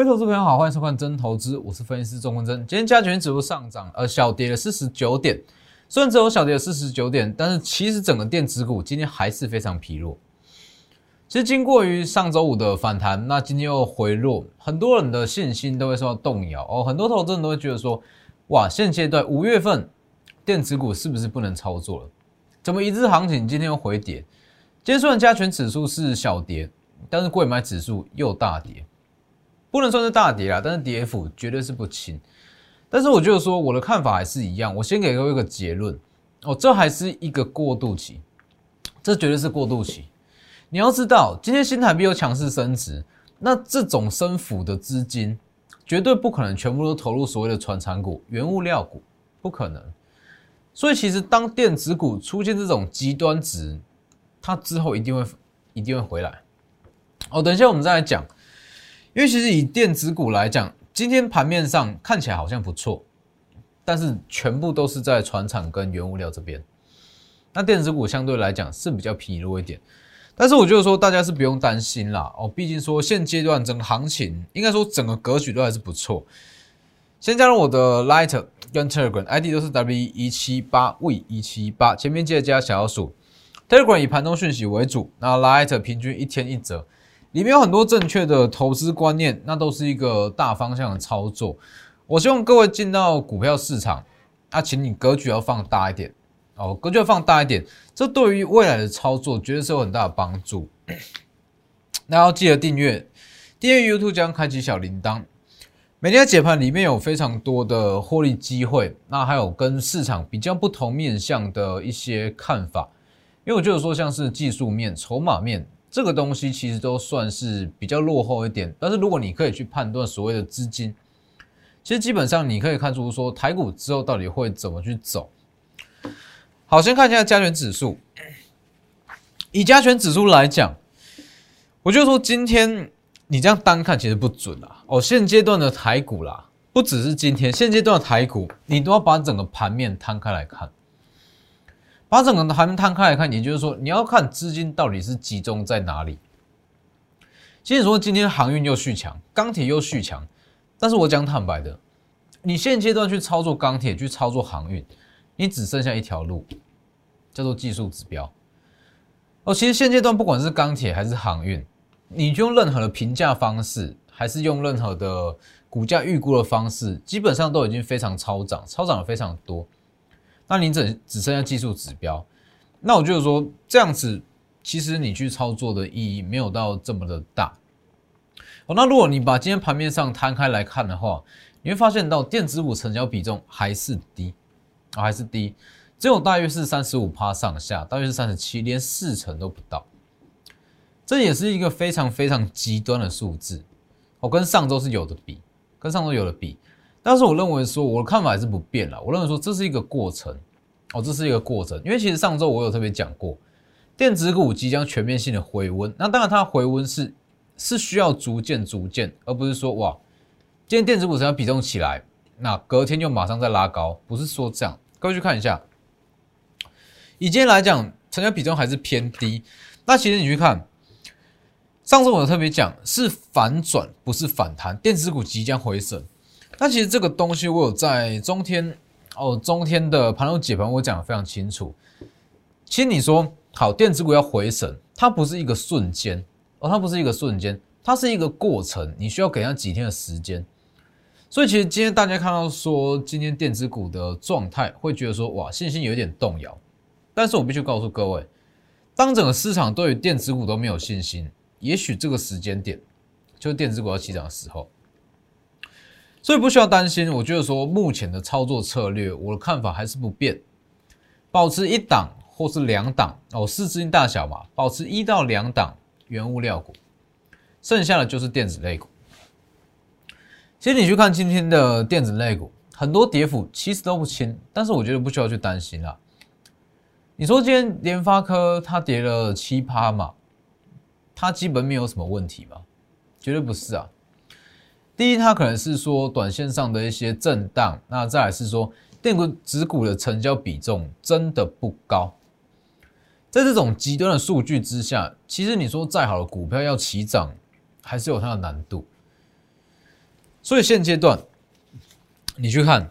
各位投资朋友好，欢迎收看真投资，我是分析师钟文真。今天加权指数上涨，呃，小跌了四十九点，虽然只有小跌了四十九点，但是其实整个电子股今天还是非常疲弱。其实经过于上周五的反弹，那今天又回落，很多人的信心都会受到动摇哦。很多投资人都会觉得说，哇，现阶段五月份电子股是不是不能操作了？怎么一日行情今天又回跌？今天虽然加权指数是小跌，但是贵买指数又大跌。不能算是大跌啦，但是跌幅绝对是不轻。但是我觉得说我的看法还是一样，我先给各位一个结论哦，这还是一个过渡期，这绝对是过渡期。你要知道，今天新台币有强势升值，那这种升幅的资金绝对不可能全部都投入所谓的传产股、原物料股，不可能。所以其实当电子股出现这种极端值，它之后一定会一定会回来。哦，等一下我们再来讲。因为其实以电子股来讲，今天盘面上看起来好像不错，但是全部都是在船厂跟原物料这边。那电子股相对来讲是比较疲弱一点，但是我觉得说大家是不用担心啦哦，毕竟说现阶段整个行情应该说整个格局都还是不错。先加入我的 Light 跟 Telegram ID 都是 W 一七八 V 一七八，前面记得加小数。Telegram 以盘中讯息为主，那 Light 平均一天一折。里面有很多正确的投资观念，那都是一个大方向的操作。我希望各位进到股票市场，啊，请你格局要放大一点哦，格局要放大一点，这对于未来的操作绝对是有很大的帮助。那要记得订阅，订阅 YouTube 将开启小铃铛，每天的解盘里面有非常多的获利机会，那还有跟市场比较不同面向的一些看法，因为我觉得说像是技术面、筹码面。这个东西其实都算是比较落后一点，但是如果你可以去判断所谓的资金，其实基本上你可以看出说台股之后到底会怎么去走。好，先看一下加权指数。以加权指数来讲，我就说今天你这样单看其实不准啦。哦，现阶段的台股啦，不只是今天，现阶段的台股你都要把整个盘面摊开来看。把整个盘摊开来看，也就是说，你要看资金到底是集中在哪里。其实说今天航运又续强，钢铁又续强，但是我讲坦白的，你现阶段去操作钢铁，去操作航运，你只剩下一条路，叫做技术指标。哦，其实现阶段不管是钢铁还是航运，你用任何的评价方式，还是用任何的股价预估的方式，基本上都已经非常超涨，超涨的非常多。那你只只剩下技术指标，那我就是说这样子，其实你去操作的意义没有到这么的大。哦，那如果你把今天盘面上摊开来看的话，你会发现到电子股成交比重还是低啊，还是低，只有大约是三十五趴上下，大约是三十七，连四成都不到。这也是一个非常非常极端的数字。我跟上周是有的比，跟上周有的比。但是我认为说，我的看法还是不变了。我认为说，这是一个过程哦，这是一个过程。因为其实上周我有特别讲过，电子股即将全面性的回温。那当然，它回温是是需要逐渐逐渐，而不是说哇，今天电子股成交比重起来，那隔天就马上再拉高，不是说这样。各位去看一下，以今天来讲，成交比重还是偏低。那其实你去看，上周我特别讲是反转，不是反弹，电子股即将回升。那其实这个东西，我有在中天哦，中天的盘中解盘，我讲的非常清楚。其实你说好，电子股要回升，它不是一个瞬间哦，它不是一个瞬间，它是一个过程，你需要给它几天的时间。所以其实今天大家看到说，今天电子股的状态，会觉得说哇，信心有点动摇。但是我必须告诉各位，当整个市场对于电子股都没有信心，也许这个时间点就是电子股要起涨的时候。所以不需要担心，我觉得说目前的操作策略，我的看法还是不变，保持一档或是两档哦，市资金大小嘛，保持一到两档原物料股，剩下的就是电子类股。其实你去看今天的电子类股，很多跌幅其实都不轻，但是我觉得不需要去担心啦。你说今天联发科它跌了七趴嘛，它基本没有什么问题吗？绝对不是啊。第一，它可能是说短线上的一些震荡，那再来是说电子股的成交比重真的不高，在这种极端的数据之下，其实你说再好的股票要起涨，还是有它的难度。所以现阶段你去看，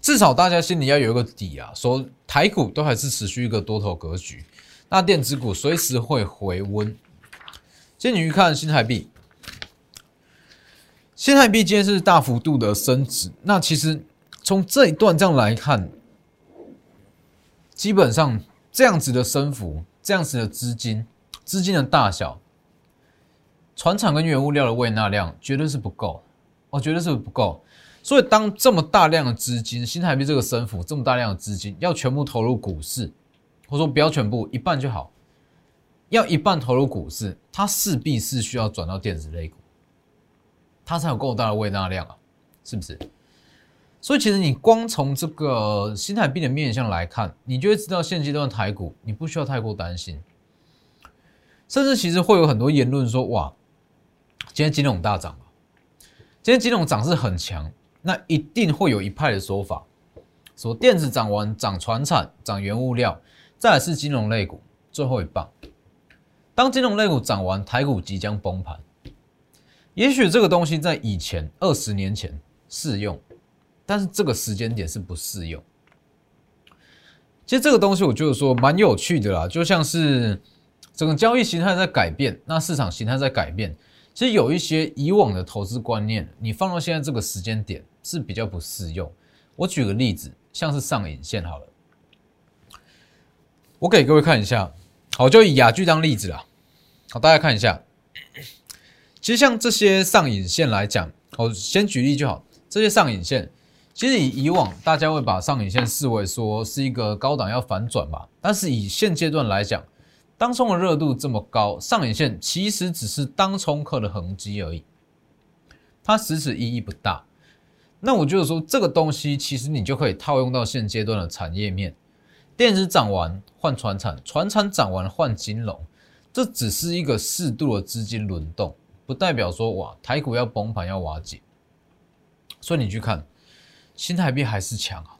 至少大家心里要有一个底啊，说台股都还是持续一个多头格局，那电子股随时会回温。今天你去看新台币，新台币今天是大幅度的升值。那其实从这一段这样来看，基本上这样子的升幅，这样子的资金，资金的大小，船厂跟原物料的喂纳量绝对是不够，哦，绝对是不够。所以当这么大量的资金，新台币这个升幅，这么大量的资金要全部投入股市，或者说不要全部，一半就好。要一半投入股市，它势必是需要转到电子类股，它才有够大的胃纳量啊，是不是？所以其实你光从这个新台币的面相来看，你就会知道现阶段台股你不需要太过担心，甚至其实会有很多言论说，哇，今天金融大涨今天金融涨势很强，那一定会有一派的说法，说电子涨完涨船产涨原物料，再来是金融类股最后一棒。当金融类股涨完，台股即将崩盘。也许这个东西在以前二十年前适用，但是这个时间点是不适用。其实这个东西我觉得说蛮有趣的啦，就像是整个交易形态在改变，那市场形态在改变。其实有一些以往的投资观念，你放到现在这个时间点是比较不适用。我举个例子，像是上影线好了，我给各位看一下。好，就以雅居当例子啦。好，大家看一下，其实像这些上影线来讲，我先举例就好。这些上影线，其实以以往大家会把上影线视为说是一个高档要反转吧。但是以现阶段来讲，当冲的热度这么高，上影线其实只是当冲客的痕迹而已，它实质意义不大。那我就是说，这个东西其实你就可以套用到现阶段的产业面。电子涨完换船产，船产涨完换金融，这只是一个适度的资金轮动，不代表说哇台股要崩盘要瓦解。所以你去看新台币还是强啊，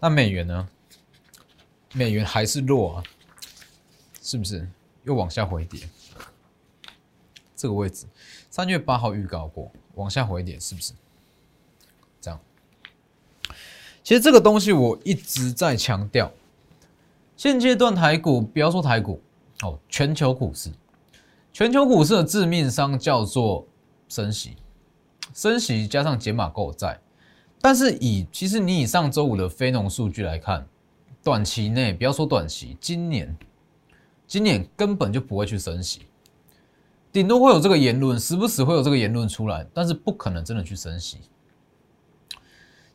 那美元呢？美元还是弱啊，是不是又往下回跌？这个位置三月八号预告过往下回跌，是不是？这样其实这个东西我一直在强调，现阶段台股不要说台股哦，全球股市，全球股市的致命伤叫做升息，升息加上减码购债。但是以其实你以上周五的非农数据来看，短期内不要说短期，今年今年根本就不会去升息，顶多会有这个言论，时不时会有这个言论出来，但是不可能真的去升息。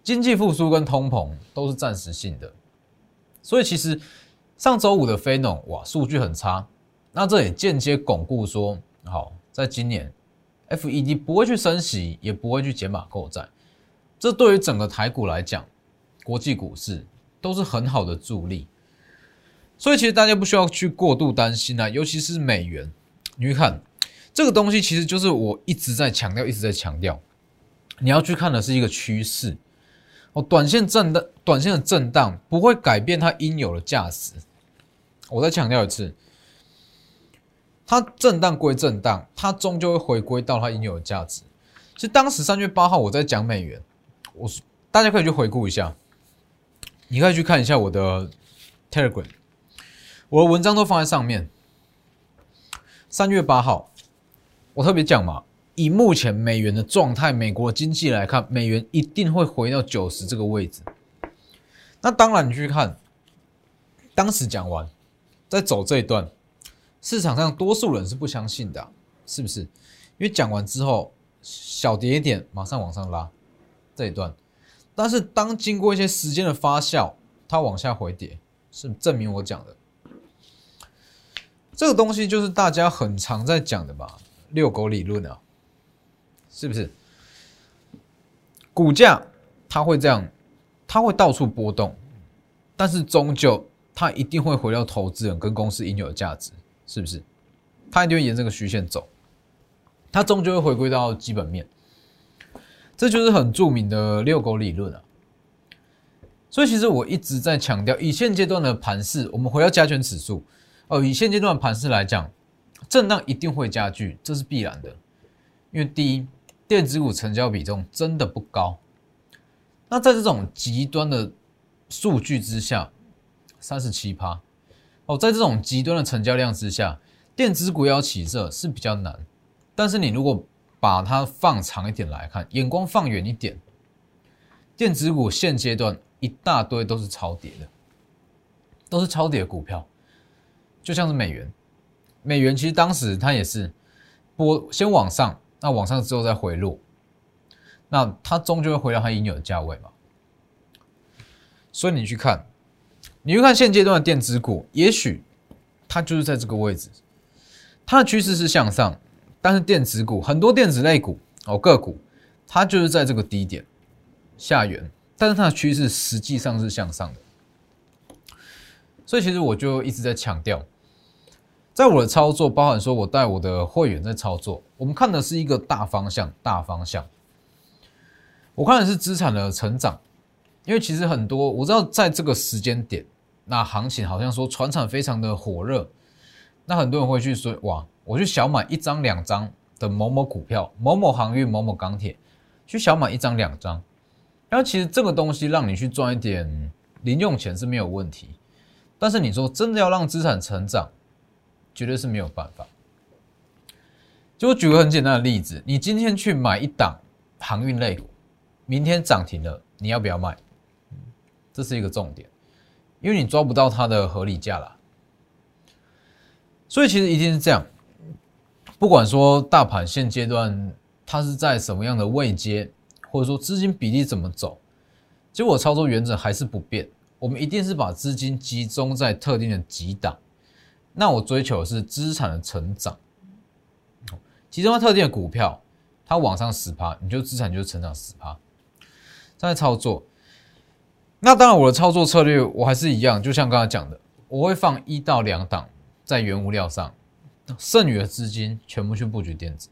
经济复苏跟通膨都是暂时性的，所以其实上周五的非农哇数据很差，那这也间接巩固说，好，在今年 FED 不会去升息，也不会去减码购债，这对于整个台股来讲，国际股市都是很好的助力，所以其实大家不需要去过度担心啊，尤其是美元，你去看这个东西，其实就是我一直在强调，一直在强调，你要去看的是一个趋势。哦，短线震荡，短线的震荡不会改变它应有的价值。我再强调一次，它震荡归震荡，它终究会回归到它应有的价值。其实当时三月八号我在讲美元，我大家可以去回顾一下，你可以去看一下我的 Telegram，我的文章都放在上面。三月八号，我特别讲嘛。以目前美元的状态，美国经济来看，美元一定会回到九十这个位置。那当然，你去看，当时讲完，在走这一段，市场上多数人是不相信的，是不是？因为讲完之后，小跌一点，马上往上拉这一段。但是当经过一些时间的发酵，它往下回跌，是证明我讲的这个东西就是大家很常在讲的吧？遛狗理论啊。是不是？股价它会这样，它会到处波动，但是终究它一定会回到投资人跟公司应有的价值，是不是？它一定会沿这个虚线走，它终究会回归到基本面，这就是很著名的遛狗理论啊。所以其实我一直在强调，以现阶段的盘势，我们回到加权指数，哦，以现阶段盘势来讲，震荡一定会加剧，这是必然的，因为第一。电子股成交比重真的不高。那在这种极端的数据之下，三十七趴哦，在这种极端的成交量之下，电子股要起色是比较难。但是你如果把它放长一点来看，眼光放远一点，电子股现阶段一大堆都是超跌的，都是超跌股票，就像是美元，美元其实当时它也是波先往上，那往上之后再回落。那它终究会回到它应有的价位嘛？所以你去看，你会看现阶段的电子股，也许它就是在这个位置，它的趋势是向上，但是电子股很多电子类股哦个股，它就是在这个低点下缘，但是它的趋势实际上是向上的。所以其实我就一直在强调，在我的操作，包含说我带我的会员在操作，我们看的是一个大方向，大方向。我看的是资产的成长，因为其实很多我知道，在这个时间点，那行情好像说船产非常的火热，那很多人会去说哇，我去小买一张两张的某某股票、某某航运、某某钢铁，去小买一张两张，然后其实这个东西让你去赚一点零用钱是没有问题，但是你说真的要让资产成长，绝对是没有办法。就举个很简单的例子，你今天去买一档航运类。明天涨停了，你要不要卖？这是一个重点，因为你抓不到它的合理价了。所以其实一定是这样，不管说大盘现阶段它是在什么样的位阶，或者说资金比例怎么走，结果操作原则还是不变。我们一定是把资金集中在特定的几档，那我追求的是资产的成长，集中在特定的股票，它往上十趴，你就资产就成长十趴。在操作，那当然我的操作策略我还是一样，就像刚才讲的，我会放一到两档在原物料上，剩余的资金全部去布局电子。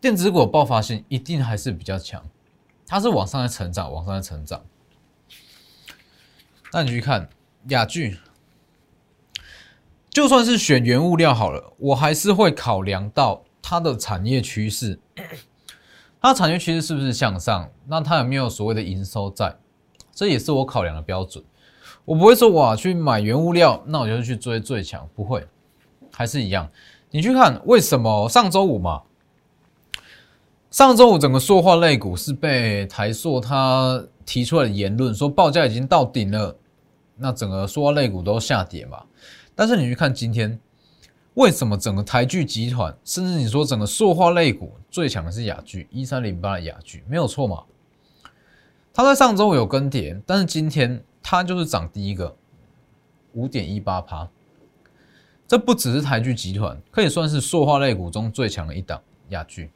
电子股爆发性一定还是比较强，它是往上的成长，往上的成长。那你去看雅聚，就算是选原物料好了，我还是会考量到它的产业趋势。它产业趋势是不是向上？那它有没有所谓的营收在？这也是我考量的标准。我不会说哇去买原物料，那我就去追最强，不会，还是一样。你去看为什么上周五嘛？上周五整个塑化类股是被台塑他提出来的言论说报价已经到顶了，那整个塑化类股都下跌嘛。但是你去看今天。为什么整个台剧集团，甚至你说整个塑化类股最强的是雅剧一三零八的雅剧，没有错嘛？它在上周有更迭，但是今天它就是涨第一个五点一八趴。这不只是台剧集团，可以算是塑化类股中最强的一档雅剧。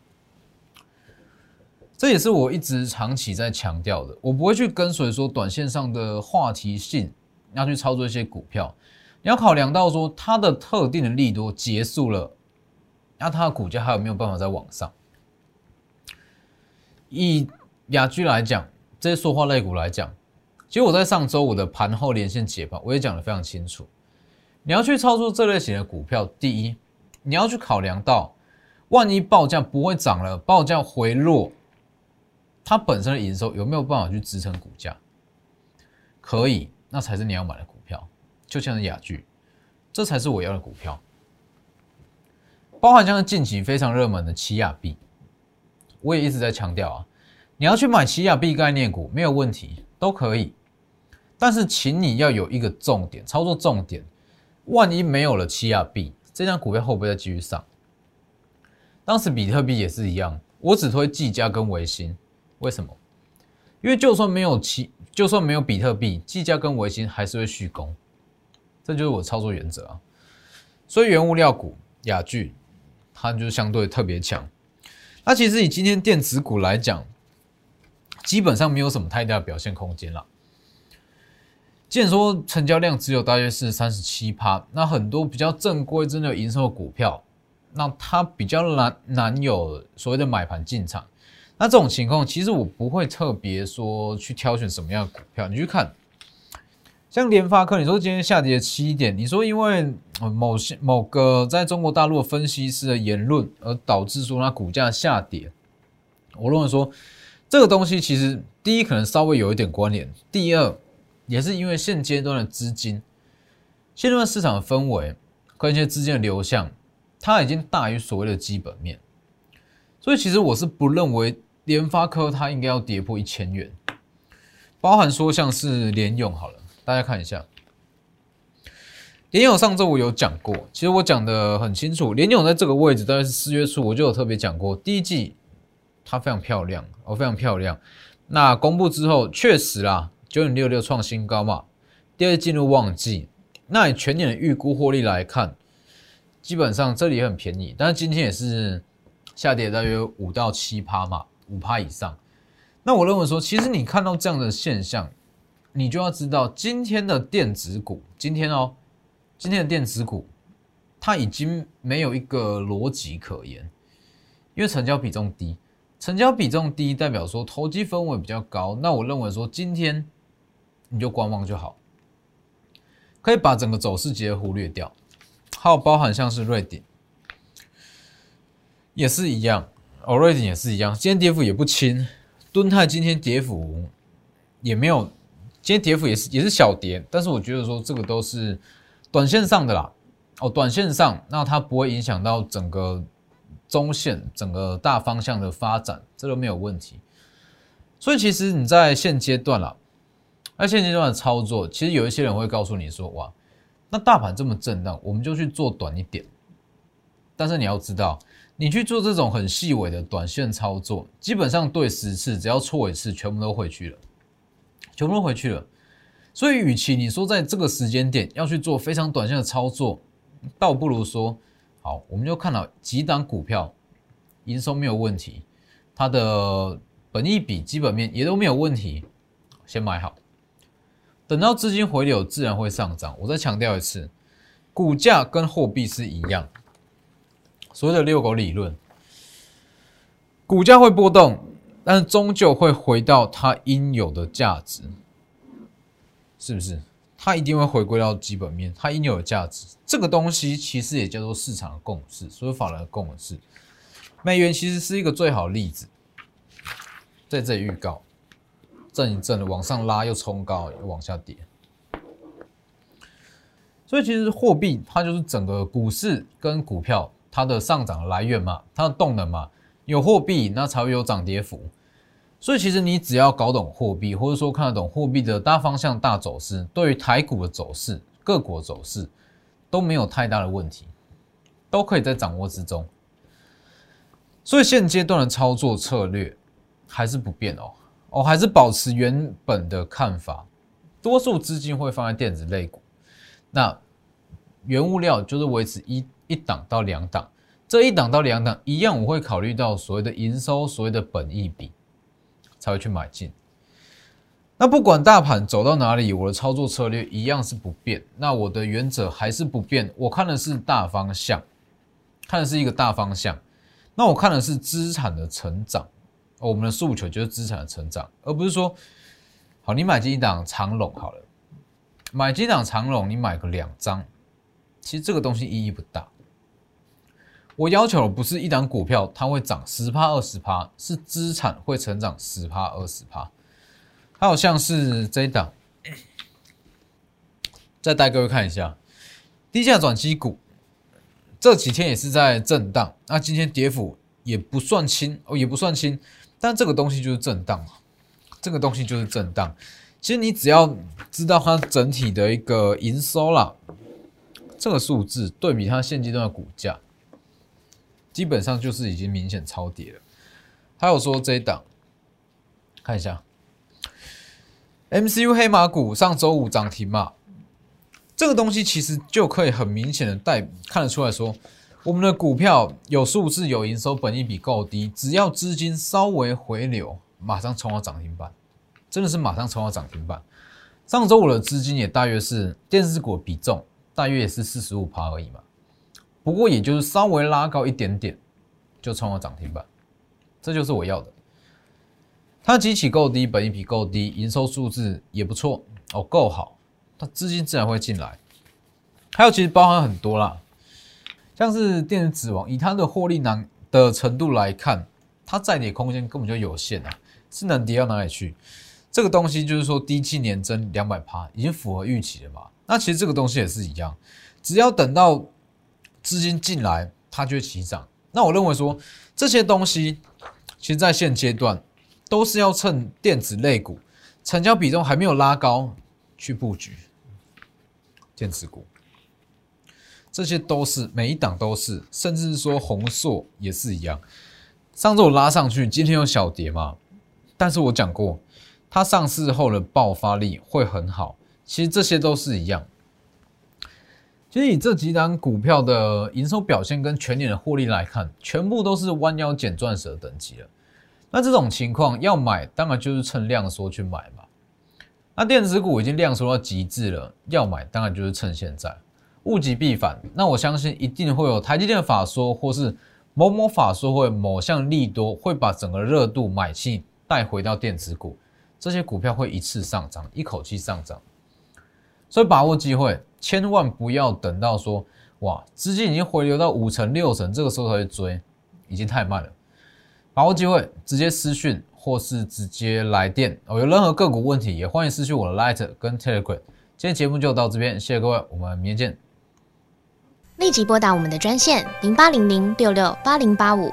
这也是我一直长期在强调的，我不会去跟随说短线上的话题性，要去操作一些股票。你要考量到说它的特定的利多结束了，那它的股价还有没有办法再往上？以雅居来讲，这些塑化类股来讲，其实我在上周五的盘后连线解盘，我也讲的非常清楚。你要去操作这类型的股票，第一，你要去考量到，万一报价不会涨了，报价回落，它本身的营收有没有办法去支撑股价？可以，那才是你要买的股票。就像是雅聚，这才是我要的股票。包含像是近期非常热门的奇亚币，我也一直在强调啊，你要去买奇亚币概念股没有问题，都可以。但是，请你要有一个重点，操作重点。万一没有了奇亚币，这张股票会不会再继续上？当时比特币也是一样，我只推技嘉跟维新，为什么？因为就算没有奇，就算没有比特币，技嘉跟维新还是会续攻。这就是我操作原则啊，所以原物料股雅聚，它就相对特别强。那其实以今天电子股来讲，基本上没有什么太大的表现空间了。既然说成交量只有大约是三十七趴，那很多比较正规、真的有营收的股票，那它比较难难有所谓的买盘进场。那这种情况，其实我不会特别说去挑选什么样的股票，你去看。像联发科，你说今天下跌七点，你说因为某些某个在中国大陆分析师的言论而导致说它股价下跌，我认为说这个东西其实第一可能稍微有一点关联，第二也是因为现阶段的资金、现阶段市场的氛围跟一些资金的流向，它已经大于所谓的基本面，所以其实我是不认为联发科它应该要跌破一千元，包含说像是联勇好了，大家看一下。联勇上周我有讲过，其实我讲的很清楚。联勇在这个位置大概是四月初，我就有特别讲过，第一季它非常漂亮，哦，非常漂亮。那公布之后，确实啦，九点六六创新高嘛。第二进入旺季，那以全年的预估获利来看，基本上这里也很便宜，但是今天也是下跌大约五到七趴嘛，五趴以上。那我认为说，其实你看到这样的现象，你就要知道今天的电子股，今天哦。今天的电子股，它已经没有一个逻辑可言，因为成交比重低，成交比重低代表说投机氛围比较高。那我认为说今天你就观望就好，可以把整个走势直接忽略掉。还有包含像是瑞鼎，也是一样，哦，瑞鼎也是一样，今天跌幅也不轻。敦泰今天跌幅也没有，今天跌幅也是也是小跌，但是我觉得说这个都是。短线上的啦，哦，短线上，那它不会影响到整个中线、整个大方向的发展，这都没有问题。所以其实你在现阶段啦，那现阶段的操作，其实有一些人会告诉你说，哇，那大盘这么震荡，我们就去做短一点。但是你要知道，你去做这种很细微的短线操作，基本上对十次，只要错一次，全部都回去了，全部都回去了。所以，与其你说在这个时间点要去做非常短线的操作，倒不如说，好，我们就看到几档股票营收没有问题，它的本益比、基本面也都没有问题，先买好，等到资金回流，自然会上涨。我再强调一次，股价跟货币是一样，所谓的遛狗理论，股价会波动，但终究会回到它应有的价值。是不是？它一定会回归到基本面，它应有的价值。这个东西其实也叫做市场的共识，所以法人的共识。美元其实是一个最好的例子，在这里预告，震一震的往上拉，又冲高，又往下跌。所以其实货币它就是整个股市跟股票它的上涨来源嘛，它的动能嘛，有货币那才会有涨跌幅。所以其实你只要搞懂货币，或者说看得懂货币的大方向、大走势，对于台股的走势、各国走势都没有太大的问题，都可以在掌握之中。所以现阶段的操作策略还是不变哦，哦，还是保持原本的看法，多数资金会放在电子类股，那原物料就是维持一一档到两档，这一档到两档一样，我会考虑到所谓的营收、所谓的本益比。才会去买进。那不管大盘走到哪里，我的操作策略一样是不变。那我的原则还是不变。我看的是大方向，看的是一个大方向。那我看的是资产的成长。我们的诉求就是资产的成长，而不是说，好，你买进一档长龙好了，买进一档长龙，你买个两张，其实这个东西意义不大。我要求不是一档股票它会涨十趴二十趴，是资产会成长十趴二十趴。还有像是这一档，再带各位看一下低价转机股，这几天也是在震荡，那今天跌幅也不算轻哦，也不算轻，但这个东西就是震荡嘛，这个东西就是震荡。其实你只要知道它整体的一个营收啦，这个数字对比它现阶段的股价。基本上就是已经明显超跌了。还有说这一档，看一下，MCU 黑马股上周五涨停嘛？这个东西其实就可以很明显的带看得出来说，我们的股票有数字、有营收、本益比够低，只要资金稍微回流，马上冲到涨停板，真的是马上冲到涨停板。上周五的资金也大约是电视股比重大约也是四十五趴而已嘛。不过也就是稍微拉高一点点，就冲了涨停板，这就是我要的。它基企够低，本益比够低，营收数字也不错哦，够好，它资金自然会进来。还有其实包含很多啦，像是电子指王，以它的获利难的程度来看，它再跌空间根本就有限啊，是能跌到哪里去？这个东西就是说低期年增两百趴，已经符合预期了嘛？那其实这个东西也是一样，只要等到资金进来，它就会起涨。那我认为说这些东西，其实在现阶段都是要趁电子类股成交比重还没有拉高去布局电子股。这些都是每一档都是，甚至是说红硕也是一样。上周我拉上去，今天有小跌嘛？但是我讲过，它上市后的爆发力会很好。其实这些都是一样。其实以这几档股票的营收表现跟全年的获利来看，全部都是弯腰捡钻石的等级了。那这种情况要买，当然就是趁量缩去买嘛。那电子股已经量缩到极致了，要买当然就是趁现在。物极必反，那我相信一定会有台积电法说，或是某某法说会某项利多，会把整个热度买气带回到电子股，这些股票会一次上涨，一口气上涨。所以把握机会，千万不要等到说哇资金已经回流到五成六成，这个时候才去追，已经太慢了。把握机会，直接私讯或是直接来电哦。有任何个股问题，也欢迎私讯我的 Light 跟 Telegram。今天节目就到这边，谢谢各位，我们明天见。立即拨打我们的专线零八零零六六八零八五